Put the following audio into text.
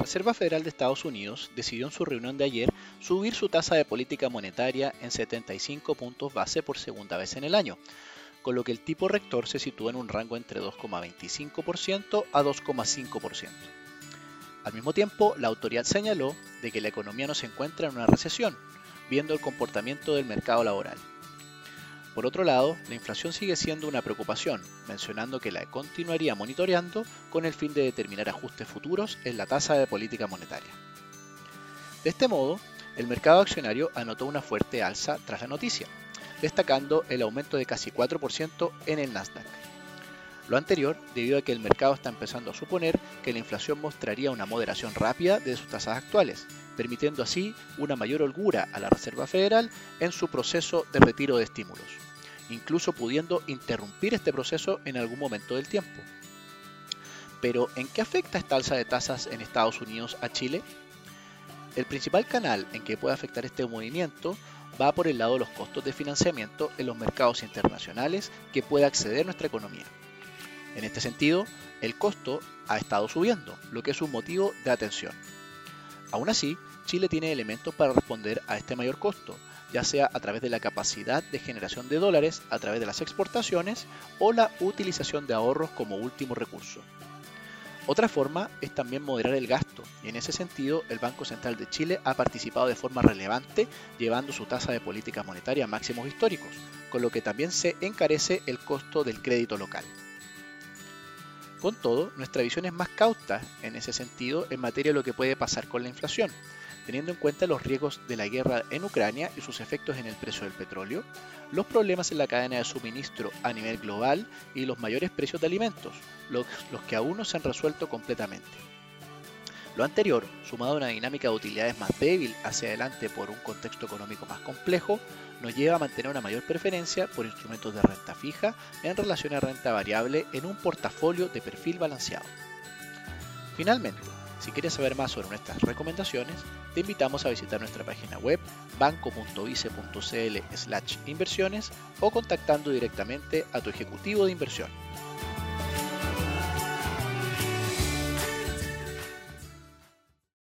Reserva Federal de Estados Unidos decidió en su reunión de ayer subir su tasa de política monetaria en 75 puntos base por segunda vez en el año, con lo que el tipo rector se sitúa en un rango entre 2,25% a 2,5%. Al mismo tiempo, la autoridad señaló de que la economía no se encuentra en una recesión, viendo el comportamiento del mercado laboral. Por otro lado, la inflación sigue siendo una preocupación, mencionando que la continuaría monitoreando con el fin de determinar ajustes futuros en la tasa de política monetaria. De este modo, el mercado accionario anotó una fuerte alza tras la noticia, destacando el aumento de casi 4% en el Nasdaq. Lo anterior debido a que el mercado está empezando a suponer que la inflación mostraría una moderación rápida de sus tasas actuales, permitiendo así una mayor holgura a la Reserva Federal en su proceso de retiro de estímulos, incluso pudiendo interrumpir este proceso en algún momento del tiempo. Pero, ¿en qué afecta esta alza de tasas en Estados Unidos a Chile? El principal canal en que puede afectar este movimiento va por el lado de los costos de financiamiento en los mercados internacionales que puede acceder nuestra economía. En este sentido, el costo ha estado subiendo, lo que es un motivo de atención. Aún así, Chile tiene elementos para responder a este mayor costo, ya sea a través de la capacidad de generación de dólares, a través de las exportaciones o la utilización de ahorros como último recurso. Otra forma es también moderar el gasto, y en ese sentido el Banco Central de Chile ha participado de forma relevante llevando su tasa de política monetaria a máximos históricos, con lo que también se encarece el costo del crédito local. Con todo, nuestra visión es más cauta en ese sentido en materia de lo que puede pasar con la inflación, teniendo en cuenta los riesgos de la guerra en Ucrania y sus efectos en el precio del petróleo, los problemas en la cadena de suministro a nivel global y los mayores precios de alimentos, los, que aún no se han resuelto completamente. Lo anterior, sumado a una dinámica de utilidades más débil hacia adelante por un contexto económico más complejo, nos lleva a mantener una mayor preferencia por instrumentos de renta fija en relación a renta variable en un portafolio de perfil balanceado. Finalmente, si quieres saber más sobre nuestras recomendaciones, te invitamos a visitar nuestra página web banco.vice.cl inversiones o contactando directamente a tu ejecutivo de inversión.